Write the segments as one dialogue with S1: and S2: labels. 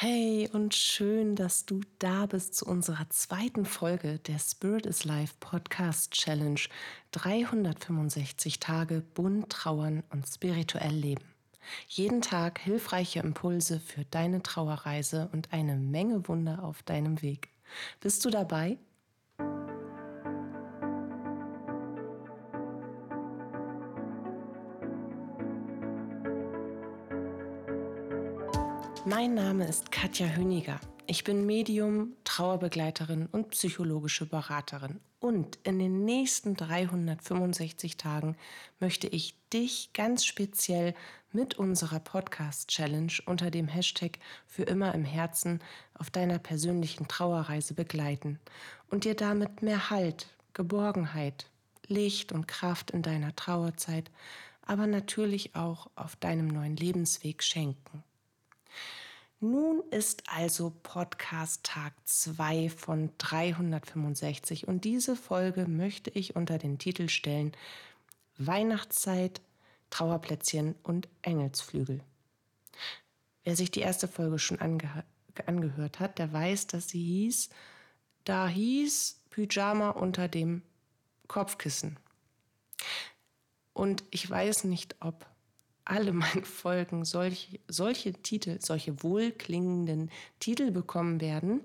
S1: Hey und schön, dass du da bist zu unserer zweiten Folge der Spirit is Life Podcast Challenge 365 Tage bunt trauern und spirituell leben. Jeden Tag hilfreiche Impulse für deine Trauerreise und eine Menge Wunder auf deinem Weg. Bist du dabei? Mein Name ist Katja Höniger. Ich bin Medium, Trauerbegleiterin und psychologische Beraterin. Und in den nächsten 365 Tagen möchte ich dich ganz speziell mit unserer Podcast-Challenge unter dem Hashtag für immer im Herzen auf deiner persönlichen Trauerreise begleiten und dir damit mehr Halt, Geborgenheit, Licht und Kraft in deiner Trauerzeit, aber natürlich auch auf deinem neuen Lebensweg schenken. Nun ist also Podcast Tag 2 von 365 und diese Folge möchte ich unter den Titel stellen Weihnachtszeit, Trauerplätzchen und Engelsflügel. Wer sich die erste Folge schon ange angehört hat, der weiß, dass sie hieß, da hieß Pyjama unter dem Kopfkissen. Und ich weiß nicht, ob alle meine Folgen solche, solche Titel, solche wohlklingenden Titel bekommen werden.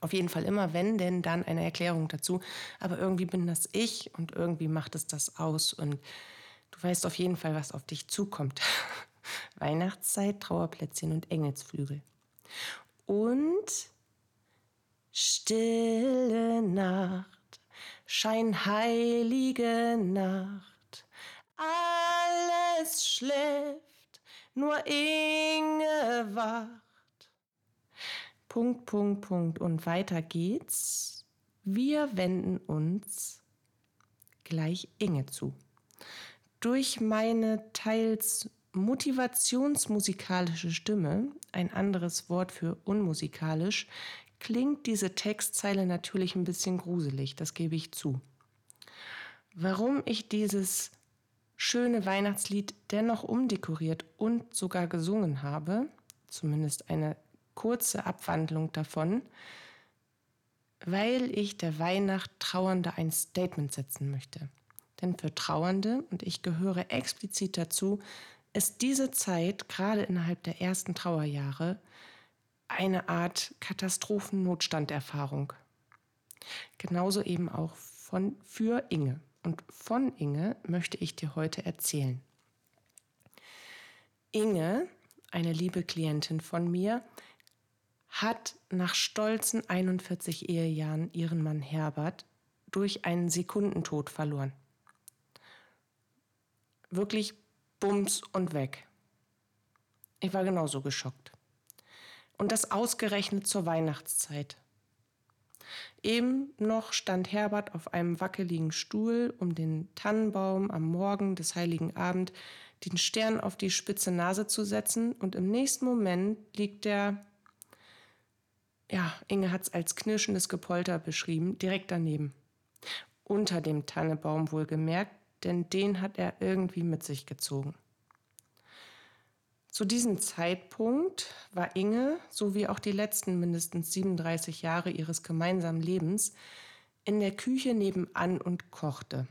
S1: Auf jeden Fall immer, wenn denn dann eine Erklärung dazu. Aber irgendwie bin das ich und irgendwie macht es das aus. Und du weißt auf jeden Fall, was auf dich zukommt. Weihnachtszeit, Trauerplätzchen und Engelsflügel. Und stille Nacht, scheinheilige Nacht alles schläft, nur Inge wacht. Punkt, Punkt, Punkt. Und weiter geht's. Wir wenden uns gleich Inge zu. Durch meine teils motivationsmusikalische Stimme, ein anderes Wort für unmusikalisch, klingt diese Textzeile natürlich ein bisschen gruselig, das gebe ich zu. Warum ich dieses schöne Weihnachtslied dennoch umdekoriert und sogar gesungen habe, zumindest eine kurze Abwandlung davon, weil ich der Weihnacht Trauernde ein Statement setzen möchte. Denn für Trauernde, und ich gehöre explizit dazu, ist diese Zeit, gerade innerhalb der ersten Trauerjahre, eine Art Katastrophennotstanderfahrung. Genauso eben auch von, für Inge. Und von Inge möchte ich dir heute erzählen. Inge, eine liebe Klientin von mir, hat nach stolzen 41 Ehejahren ihren Mann Herbert durch einen Sekundentod verloren. Wirklich bums und weg. Ich war genauso geschockt. Und das ausgerechnet zur Weihnachtszeit. Eben noch stand Herbert auf einem wackeligen Stuhl um den Tannenbaum am Morgen des heiligen Abend den Stern auf die spitze Nase zu setzen und im nächsten Moment liegt der, ja, Inge hat es als knirschendes Gepolter beschrieben, direkt daneben. Unter dem Tannebaum wohlgemerkt, denn den hat er irgendwie mit sich gezogen. Zu diesem Zeitpunkt war Inge, so wie auch die letzten mindestens 37 Jahre ihres gemeinsamen Lebens, in der Küche nebenan und kochte.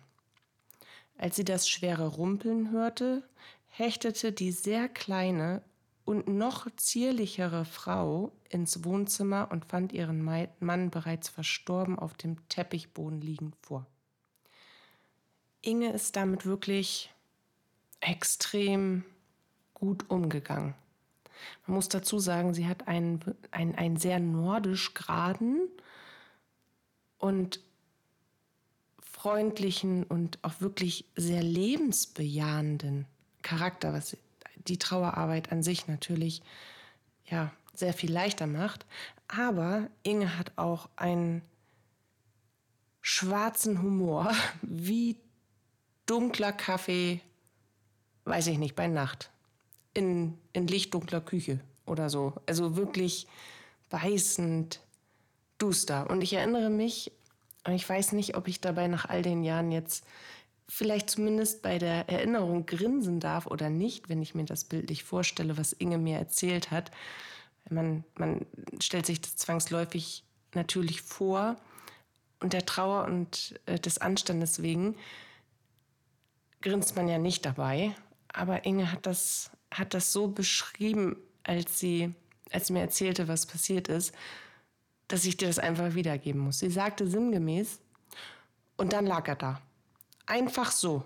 S1: Als sie das schwere Rumpeln hörte, hechtete die sehr kleine und noch zierlichere Frau ins Wohnzimmer und fand ihren Mann bereits verstorben auf dem Teppichboden liegend vor. Inge ist damit wirklich extrem gut umgegangen. Man muss dazu sagen, sie hat einen, einen, einen sehr nordisch geraden und freundlichen und auch wirklich sehr lebensbejahenden Charakter, was die Trauerarbeit an sich natürlich ja sehr viel leichter macht. Aber Inge hat auch einen schwarzen Humor wie dunkler Kaffee, weiß ich nicht, bei Nacht in, in lichtdunkler Küche oder so. Also wirklich beißend duster. Und ich erinnere mich, und ich weiß nicht, ob ich dabei nach all den Jahren jetzt vielleicht zumindest bei der Erinnerung grinsen darf oder nicht, wenn ich mir das bildlich vorstelle, was Inge mir erzählt hat. Man, man stellt sich das zwangsläufig natürlich vor und der Trauer und äh, des Anstandes wegen grinst man ja nicht dabei. Aber Inge hat das, hat das so beschrieben, als sie, als sie mir erzählte, was passiert ist, dass ich dir das einfach wiedergeben muss. Sie sagte sinngemäß, und dann lag er da. Einfach so.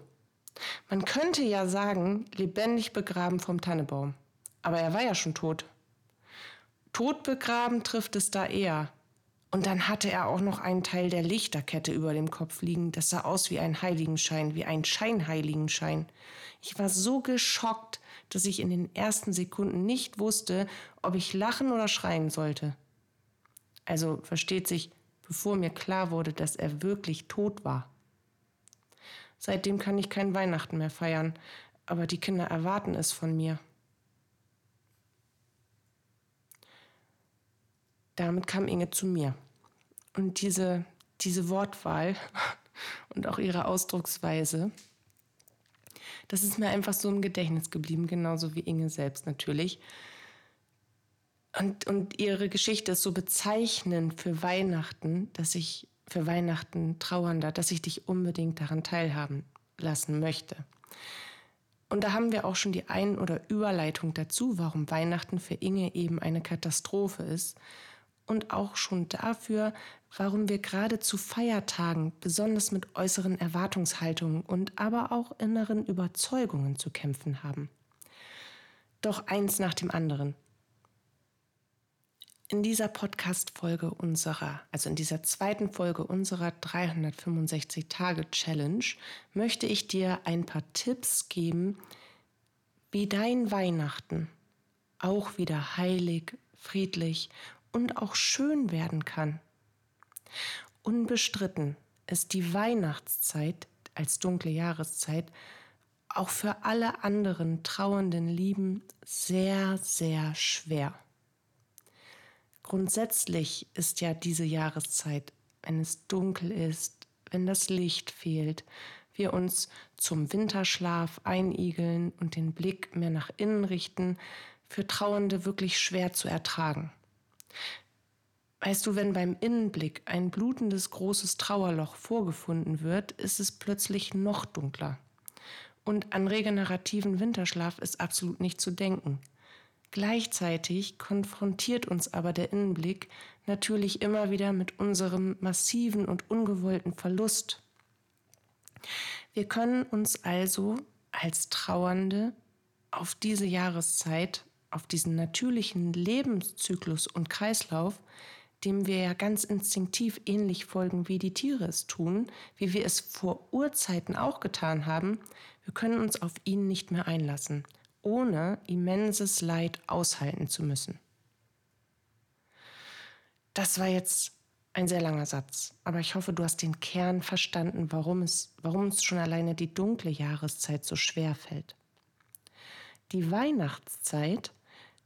S1: Man könnte ja sagen, lebendig begraben vom Tannebaum. Aber er war ja schon tot. Tot begraben trifft es da eher. Und dann hatte er auch noch einen Teil der Lichterkette über dem Kopf liegen. Das sah aus wie ein Heiligenschein, wie ein Scheinheiligenschein. Ich war so geschockt, dass ich in den ersten Sekunden nicht wusste, ob ich lachen oder schreien sollte. Also versteht sich, bevor mir klar wurde, dass er wirklich tot war. Seitdem kann ich kein Weihnachten mehr feiern, aber die Kinder erwarten es von mir. Damit kam Inge zu mir. Und diese, diese Wortwahl und auch ihre Ausdrucksweise, das ist mir einfach so im Gedächtnis geblieben, genauso wie Inge selbst natürlich. Und, und ihre Geschichte ist so bezeichnend für Weihnachten, dass ich für Weihnachten trauernder, dass ich dich unbedingt daran teilhaben lassen möchte. Und da haben wir auch schon die Ein- oder Überleitung dazu, warum Weihnachten für Inge eben eine Katastrophe ist und auch schon dafür, warum wir gerade zu Feiertagen besonders mit äußeren Erwartungshaltungen und aber auch inneren Überzeugungen zu kämpfen haben. Doch eins nach dem anderen. In dieser Podcast-Folge unserer, also in dieser zweiten Folge unserer 365-Tage-Challenge, möchte ich dir ein paar Tipps geben, wie dein Weihnachten auch wieder heilig, friedlich und auch schön werden kann. Unbestritten ist die Weihnachtszeit als dunkle Jahreszeit auch für alle anderen trauernden Lieben sehr, sehr schwer. Grundsätzlich ist ja diese Jahreszeit, wenn es dunkel ist, wenn das Licht fehlt, wir uns zum Winterschlaf einigeln und den Blick mehr nach innen richten, für Trauernde wirklich schwer zu ertragen. Weißt du, wenn beim Innenblick ein blutendes großes Trauerloch vorgefunden wird, ist es plötzlich noch dunkler. Und an regenerativen Winterschlaf ist absolut nicht zu denken. Gleichzeitig konfrontiert uns aber der Innenblick natürlich immer wieder mit unserem massiven und ungewollten Verlust. Wir können uns also als Trauernde auf diese Jahreszeit auf diesen natürlichen Lebenszyklus und Kreislauf, dem wir ja ganz instinktiv ähnlich folgen, wie die Tiere es tun, wie wir es vor Urzeiten auch getan haben, wir können uns auf ihn nicht mehr einlassen, ohne immenses Leid aushalten zu müssen. Das war jetzt ein sehr langer Satz, aber ich hoffe, du hast den Kern verstanden, warum es, warum uns schon alleine die dunkle Jahreszeit so schwer fällt. Die Weihnachtszeit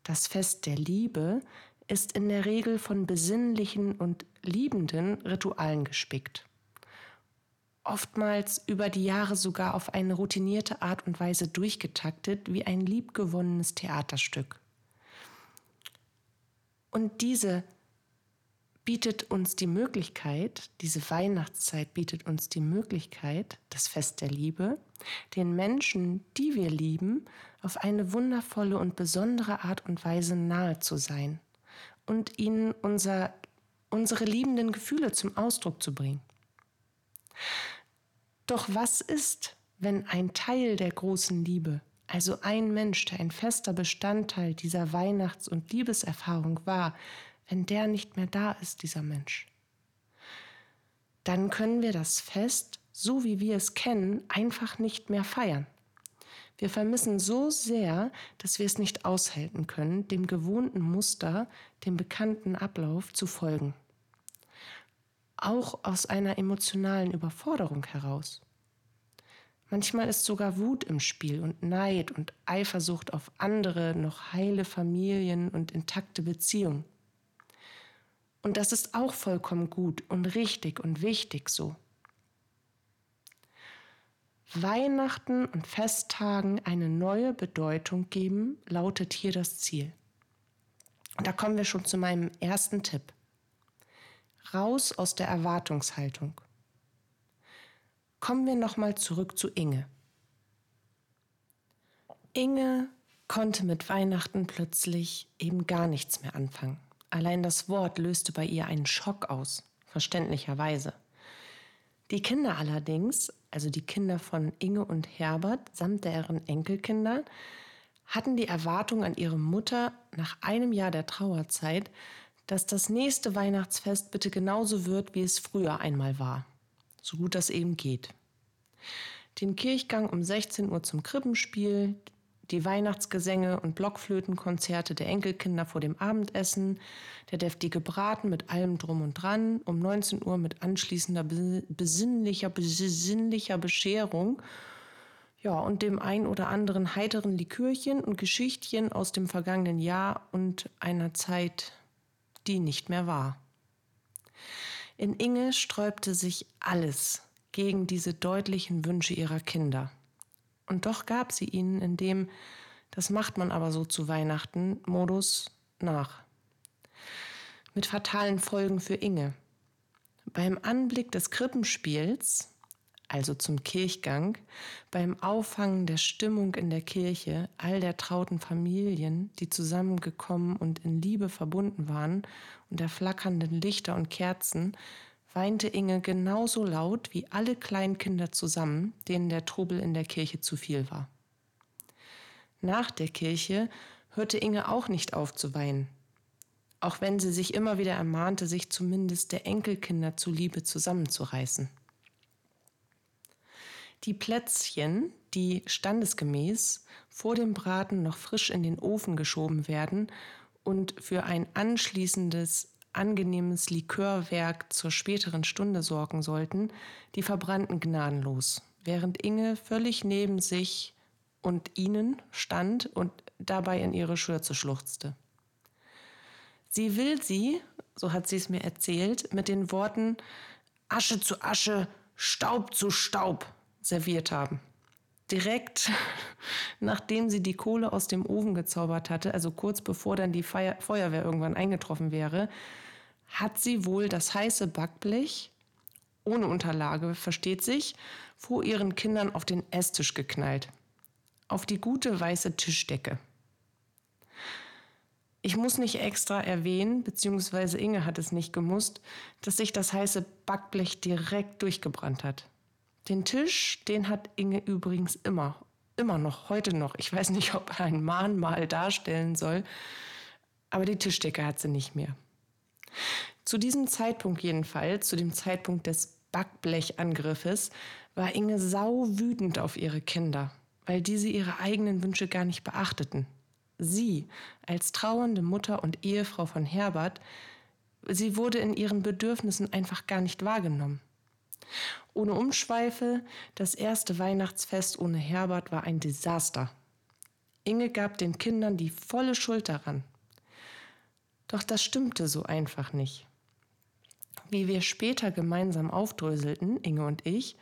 S1: das Fest der Liebe ist in der Regel von besinnlichen und liebenden Ritualen gespickt. Oftmals über die Jahre sogar auf eine routinierte Art und Weise durchgetaktet wie ein liebgewonnenes Theaterstück. Und diese bietet uns die Möglichkeit, diese Weihnachtszeit bietet uns die Möglichkeit, das Fest der Liebe, den Menschen, die wir lieben, auf eine wundervolle und besondere Art und Weise nahe zu sein und ihnen unser, unsere liebenden Gefühle zum Ausdruck zu bringen. Doch was ist, wenn ein Teil der großen Liebe, also ein Mensch, der ein fester Bestandteil dieser Weihnachts- und Liebeserfahrung war, wenn der nicht mehr da ist, dieser Mensch? Dann können wir das Fest, so wie wir es kennen, einfach nicht mehr feiern. Wir vermissen so sehr, dass wir es nicht aushalten können, dem gewohnten Muster, dem bekannten Ablauf zu folgen. Auch aus einer emotionalen Überforderung heraus. Manchmal ist sogar Wut im Spiel und Neid und Eifersucht auf andere, noch heile Familien und intakte Beziehungen. Und das ist auch vollkommen gut und richtig und wichtig so. Weihnachten und Festtagen eine neue Bedeutung geben, lautet hier das Ziel. Und da kommen wir schon zu meinem ersten Tipp. Raus aus der Erwartungshaltung. Kommen wir nochmal zurück zu Inge. Inge konnte mit Weihnachten plötzlich eben gar nichts mehr anfangen. Allein das Wort löste bei ihr einen Schock aus, verständlicherweise. Die Kinder allerdings, also die Kinder von Inge und Herbert samt deren Enkelkinder, hatten die Erwartung an ihre Mutter nach einem Jahr der Trauerzeit, dass das nächste Weihnachtsfest bitte genauso wird, wie es früher einmal war. So gut das eben geht. Den Kirchgang um 16 Uhr zum Krippenspiel, die Weihnachtsgesänge und Blockflötenkonzerte der Enkelkinder vor dem Abendessen, der deftige Braten mit allem drum und dran, um 19 Uhr mit anschließender besinnlicher, besinnlicher Bescherung, ja, und dem ein oder anderen heiteren Likörchen und Geschichtchen aus dem vergangenen Jahr und einer Zeit, die nicht mehr war. In Inge sträubte sich alles gegen diese deutlichen Wünsche ihrer Kinder. Und doch gab sie ihnen in dem, das macht man aber so zu Weihnachten, Modus nach. Mit fatalen Folgen für Inge. Beim Anblick des Krippenspiels, also zum Kirchgang, beim Auffangen der Stimmung in der Kirche all der trauten Familien, die zusammengekommen und in Liebe verbunden waren, und der flackernden Lichter und Kerzen, weinte Inge genauso laut wie alle Kleinkinder zusammen, denen der Trubel in der Kirche zu viel war. Nach der Kirche hörte Inge auch nicht auf zu weinen, auch wenn sie sich immer wieder ermahnte, sich zumindest der Enkelkinder zuliebe zusammenzureißen. Die Plätzchen, die standesgemäß vor dem Braten noch frisch in den Ofen geschoben werden und für ein anschließendes angenehmes Likörwerk zur späteren Stunde sorgen sollten, die verbrannten gnadenlos, während Inge völlig neben sich und ihnen stand und dabei in ihre Schürze schluchzte. Sie will sie, so hat sie es mir erzählt, mit den Worten Asche zu Asche, Staub zu Staub serviert haben direkt nachdem sie die Kohle aus dem Ofen gezaubert hatte, also kurz bevor dann die Feier Feuerwehr irgendwann eingetroffen wäre, hat sie wohl das heiße Backblech ohne Unterlage, versteht sich, vor ihren Kindern auf den Esstisch geknallt. Auf die gute weiße Tischdecke. Ich muss nicht extra erwähnen, beziehungsweise Inge hat es nicht gemusst, dass sich das heiße Backblech direkt durchgebrannt hat. Den Tisch, den hat Inge übrigens immer, immer noch, heute noch. Ich weiß nicht, ob er ein Mahnmal darstellen soll, aber die Tischdecke hat sie nicht mehr. Zu diesem Zeitpunkt jedenfalls, zu dem Zeitpunkt des Backblechangriffes, war Inge sau wütend auf ihre Kinder, weil diese ihre eigenen Wünsche gar nicht beachteten. Sie, als trauernde Mutter und Ehefrau von Herbert, sie wurde in ihren Bedürfnissen einfach gar nicht wahrgenommen. Ohne Umschweife, das erste Weihnachtsfest ohne Herbert war ein Desaster. Inge gab den Kindern die volle Schuld daran. Doch das stimmte so einfach nicht. Wie wir später gemeinsam aufdröselten, Inge und ich,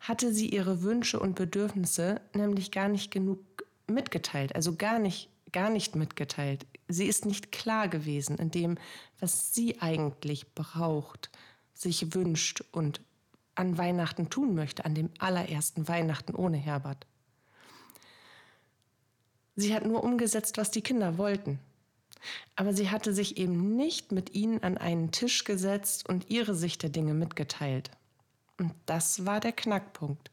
S1: hatte sie ihre Wünsche und Bedürfnisse nämlich gar nicht genug mitgeteilt, also gar nicht, gar nicht mitgeteilt. Sie ist nicht klar gewesen in dem, was sie eigentlich braucht, sich wünscht und an Weihnachten tun möchte, an dem allerersten Weihnachten ohne Herbert. Sie hat nur umgesetzt, was die Kinder wollten. Aber sie hatte sich eben nicht mit ihnen an einen Tisch gesetzt und ihre Sicht der Dinge mitgeteilt. Und das war der Knackpunkt.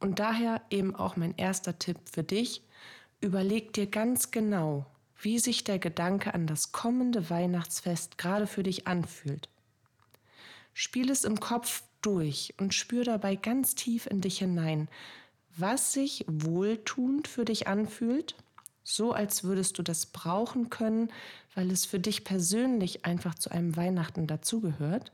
S1: Und daher eben auch mein erster Tipp für dich. Überleg dir ganz genau, wie sich der Gedanke an das kommende Weihnachtsfest gerade für dich anfühlt. Spiel es im Kopf durch und spür dabei ganz tief in dich hinein, was sich wohltuend für dich anfühlt, so als würdest du das brauchen können, weil es für dich persönlich einfach zu einem Weihnachten dazugehört,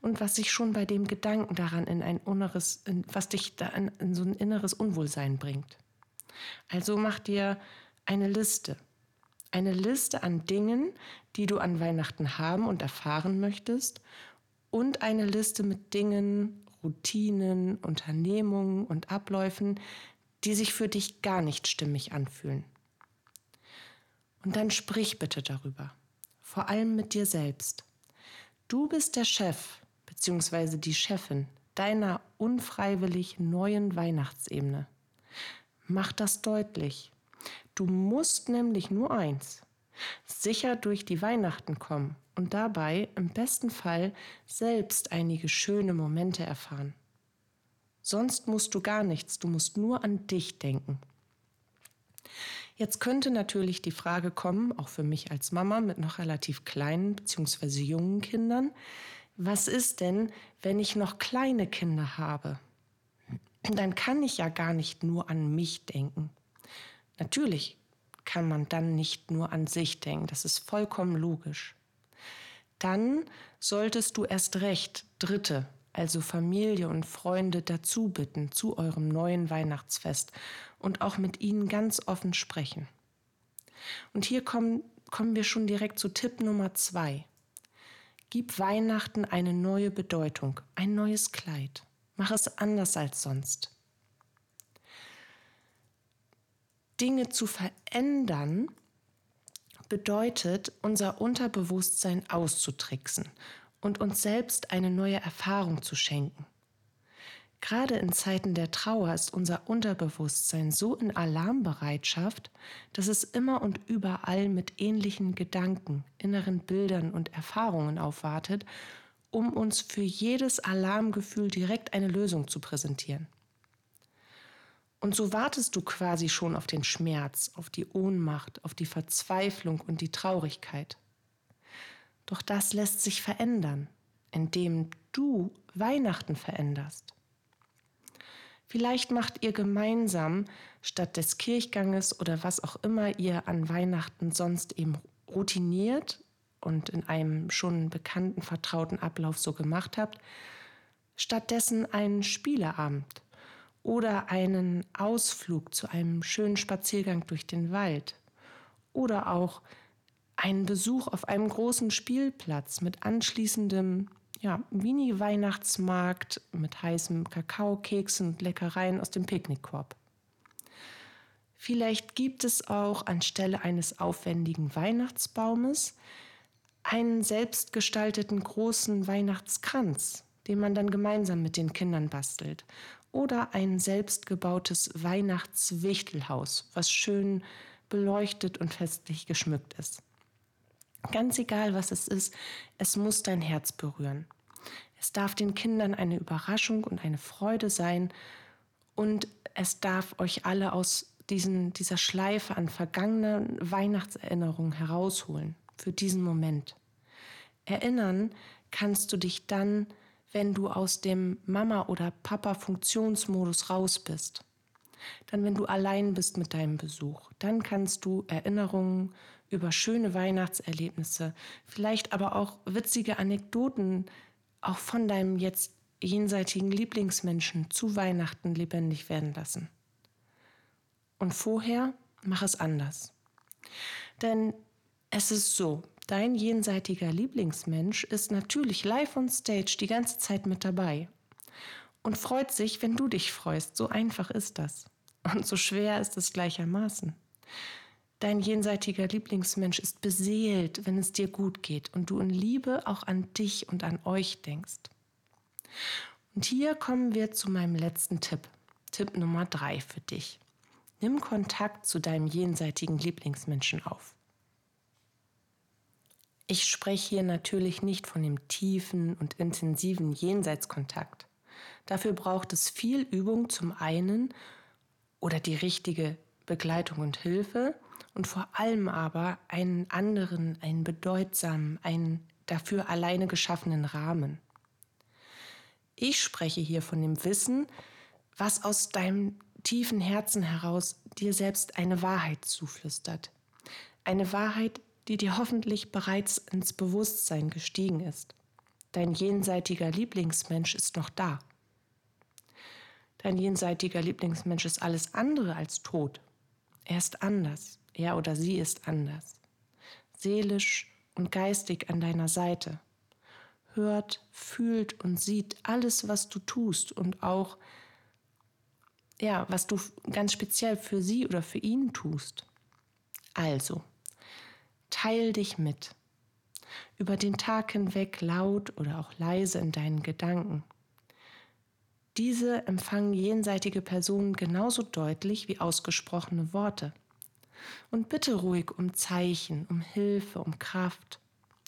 S1: und was sich schon bei dem Gedanken daran in ein inneres, in, was dich da in, in so ein inneres Unwohlsein bringt. Also mach dir eine Liste. Eine Liste an Dingen, die du an Weihnachten haben und erfahren möchtest und eine Liste mit Dingen, Routinen, Unternehmungen und Abläufen, die sich für dich gar nicht stimmig anfühlen. Und dann sprich bitte darüber. vor allem mit dir selbst. Du bist der Chef bzw. die Chefin deiner unfreiwillig neuen Weihnachtsebene. Mach das deutlich. Du musst nämlich nur eins, sicher durch die Weihnachten kommen und dabei im besten Fall selbst einige schöne Momente erfahren. Sonst musst du gar nichts, du musst nur an dich denken. Jetzt könnte natürlich die Frage kommen, auch für mich als Mama mit noch relativ kleinen bzw. jungen Kindern, was ist denn, wenn ich noch kleine Kinder habe? Dann kann ich ja gar nicht nur an mich denken. Natürlich kann man dann nicht nur an sich denken, das ist vollkommen logisch. Dann solltest du erst recht Dritte, also Familie und Freunde dazu bitten zu eurem neuen Weihnachtsfest und auch mit ihnen ganz offen sprechen. Und hier kommen, kommen wir schon direkt zu Tipp Nummer zwei. Gib Weihnachten eine neue Bedeutung, ein neues Kleid. Mach es anders als sonst. Dinge zu verändern bedeutet, unser Unterbewusstsein auszutricksen und uns selbst eine neue Erfahrung zu schenken. Gerade in Zeiten der Trauer ist unser Unterbewusstsein so in Alarmbereitschaft, dass es immer und überall mit ähnlichen Gedanken, inneren Bildern und Erfahrungen aufwartet, um uns für jedes Alarmgefühl direkt eine Lösung zu präsentieren. Und so wartest du quasi schon auf den Schmerz, auf die Ohnmacht, auf die Verzweiflung und die Traurigkeit. Doch das lässt sich verändern, indem du Weihnachten veränderst. Vielleicht macht ihr gemeinsam statt des Kirchganges oder was auch immer ihr an Weihnachten sonst eben routiniert und in einem schon bekannten, vertrauten Ablauf so gemacht habt, stattdessen einen Spieleabend oder einen Ausflug zu einem schönen Spaziergang durch den Wald oder auch einen Besuch auf einem großen Spielplatz mit anschließendem ja, Mini-Weihnachtsmarkt mit heißem Kakao, Keksen und Leckereien aus dem Picknickkorb. Vielleicht gibt es auch anstelle eines aufwendigen Weihnachtsbaumes einen selbstgestalteten großen Weihnachtskranz, den man dann gemeinsam mit den Kindern bastelt. Oder ein selbstgebautes Weihnachtswichtelhaus, was schön beleuchtet und festlich geschmückt ist. Ganz egal, was es ist, es muss dein Herz berühren. Es darf den Kindern eine Überraschung und eine Freude sein und es darf euch alle aus diesen, dieser Schleife an vergangenen Weihnachtserinnerungen herausholen für diesen Moment. Erinnern kannst du dich dann, wenn du aus dem Mama- oder Papa-Funktionsmodus raus bist. Dann, wenn du allein bist mit deinem Besuch, dann kannst du Erinnerungen über schöne Weihnachtserlebnisse, vielleicht aber auch witzige Anekdoten auch von deinem jetzt jenseitigen Lieblingsmenschen zu Weihnachten lebendig werden lassen. Und vorher mach es anders. Denn es ist so, dein jenseitiger Lieblingsmensch ist natürlich live on stage die ganze Zeit mit dabei und freut sich, wenn du dich freust. So einfach ist das. Und so schwer ist es gleichermaßen. Dein jenseitiger Lieblingsmensch ist beseelt, wenn es dir gut geht und du in Liebe auch an dich und an euch denkst. Und hier kommen wir zu meinem letzten Tipp. Tipp Nummer drei für dich. Nimm Kontakt zu deinem jenseitigen Lieblingsmenschen auf. Ich spreche hier natürlich nicht von dem tiefen und intensiven Jenseitskontakt. Dafür braucht es viel Übung zum einen oder die richtige Begleitung und Hilfe und vor allem aber einen anderen, einen bedeutsamen, einen dafür alleine geschaffenen Rahmen. Ich spreche hier von dem Wissen, was aus deinem tiefen Herzen heraus dir selbst eine Wahrheit zuflüstert. Eine Wahrheit, die dir hoffentlich bereits ins Bewusstsein gestiegen ist. Dein jenseitiger Lieblingsmensch ist noch da. Dein jenseitiger Lieblingsmensch ist alles andere als tot. Er ist anders. Er oder sie ist anders. Seelisch und geistig an deiner Seite. Hört, fühlt und sieht alles, was du tust und auch, ja, was du ganz speziell für sie oder für ihn tust. Also, teil dich mit. über den Tag hinweg laut oder auch leise in deinen Gedanken. Diese empfangen jenseitige Personen genauso deutlich wie ausgesprochene Worte. Und bitte ruhig um Zeichen, um Hilfe, um Kraft,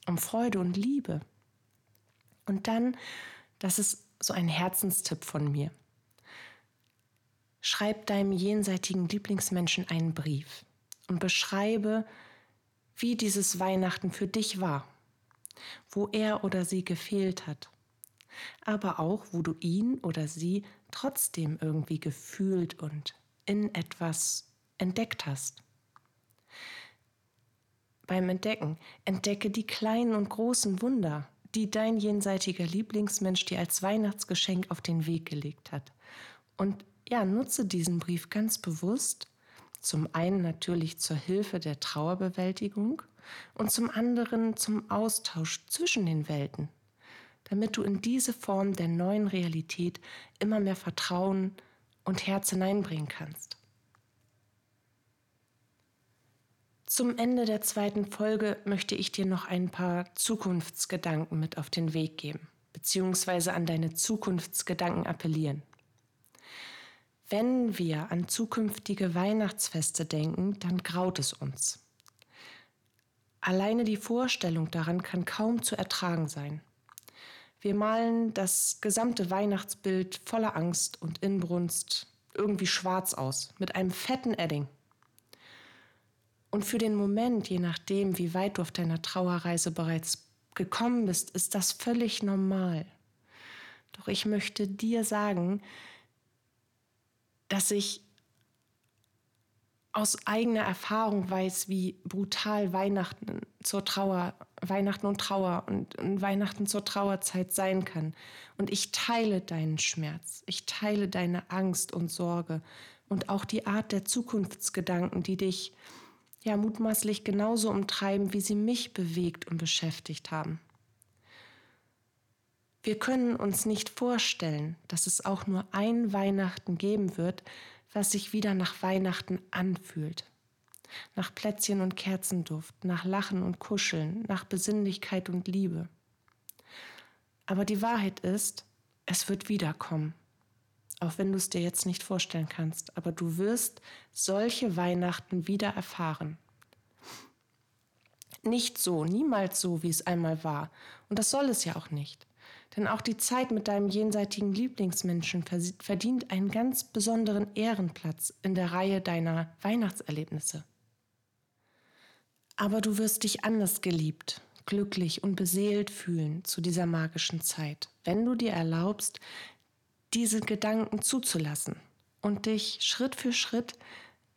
S1: um Freude und Liebe. Und dann, das ist so ein Herzenstipp von mir. Schreib deinem jenseitigen Lieblingsmenschen einen Brief und beschreibe, wie dieses Weihnachten für dich war, wo er oder sie gefehlt hat, aber auch, wo du ihn oder sie trotzdem irgendwie gefühlt und in etwas entdeckt hast. Beim Entdecken entdecke die kleinen und großen Wunder, die dein jenseitiger Lieblingsmensch dir als Weihnachtsgeschenk auf den Weg gelegt hat. Und ja, nutze diesen Brief ganz bewusst, zum einen natürlich zur Hilfe der Trauerbewältigung und zum anderen zum Austausch zwischen den Welten, damit du in diese Form der neuen Realität immer mehr Vertrauen und Herz hineinbringen kannst. Zum Ende der zweiten Folge möchte ich dir noch ein paar Zukunftsgedanken mit auf den Weg geben, beziehungsweise an deine Zukunftsgedanken appellieren. Wenn wir an zukünftige Weihnachtsfeste denken, dann graut es uns. Alleine die Vorstellung daran kann kaum zu ertragen sein. Wir malen das gesamte Weihnachtsbild voller Angst und Inbrunst irgendwie schwarz aus, mit einem fetten Edding. Und für den Moment, je nachdem, wie weit du auf deiner Trauerreise bereits gekommen bist, ist das völlig normal. Doch ich möchte dir sagen, dass ich aus eigener Erfahrung weiß, wie brutal Weihnachten zur Trauer, Weihnachten und Trauer und, und, Weihnachten zur Trauerzeit sein kann. Und ich teile deinen Schmerz, ich teile deine Angst und Sorge und auch die Art der Zukunftsgedanken, die dich ja mutmaßlich genauso umtreiben, wie sie mich bewegt und beschäftigt haben. Wir können uns nicht vorstellen, dass es auch nur ein Weihnachten geben wird, was sich wieder nach Weihnachten anfühlt. Nach Plätzchen und Kerzenduft, nach Lachen und Kuscheln, nach Besinnlichkeit und Liebe. Aber die Wahrheit ist, es wird wiederkommen. Auch wenn du es dir jetzt nicht vorstellen kannst, aber du wirst solche Weihnachten wieder erfahren. Nicht so, niemals so, wie es einmal war. Und das soll es ja auch nicht. Denn auch die Zeit mit deinem jenseitigen Lieblingsmenschen verdient einen ganz besonderen Ehrenplatz in der Reihe deiner Weihnachtserlebnisse. Aber du wirst dich anders geliebt, glücklich und beseelt fühlen zu dieser magischen Zeit, wenn du dir erlaubst, diese Gedanken zuzulassen und dich Schritt für Schritt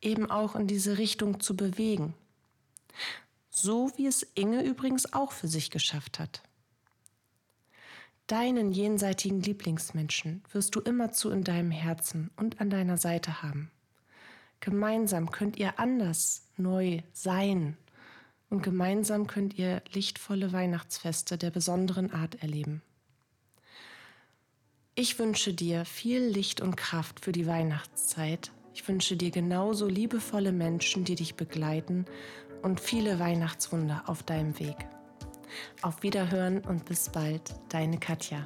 S1: eben auch in diese Richtung zu bewegen. So wie es Inge übrigens auch für sich geschafft hat. Deinen jenseitigen Lieblingsmenschen wirst du immerzu in deinem Herzen und an deiner Seite haben. Gemeinsam könnt ihr anders, neu sein und gemeinsam könnt ihr lichtvolle Weihnachtsfeste der besonderen Art erleben. Ich wünsche dir viel Licht und Kraft für die Weihnachtszeit. Ich wünsche dir genauso liebevolle Menschen, die dich begleiten und viele Weihnachtswunder auf deinem Weg. Auf Wiederhören und bis bald, deine Katja.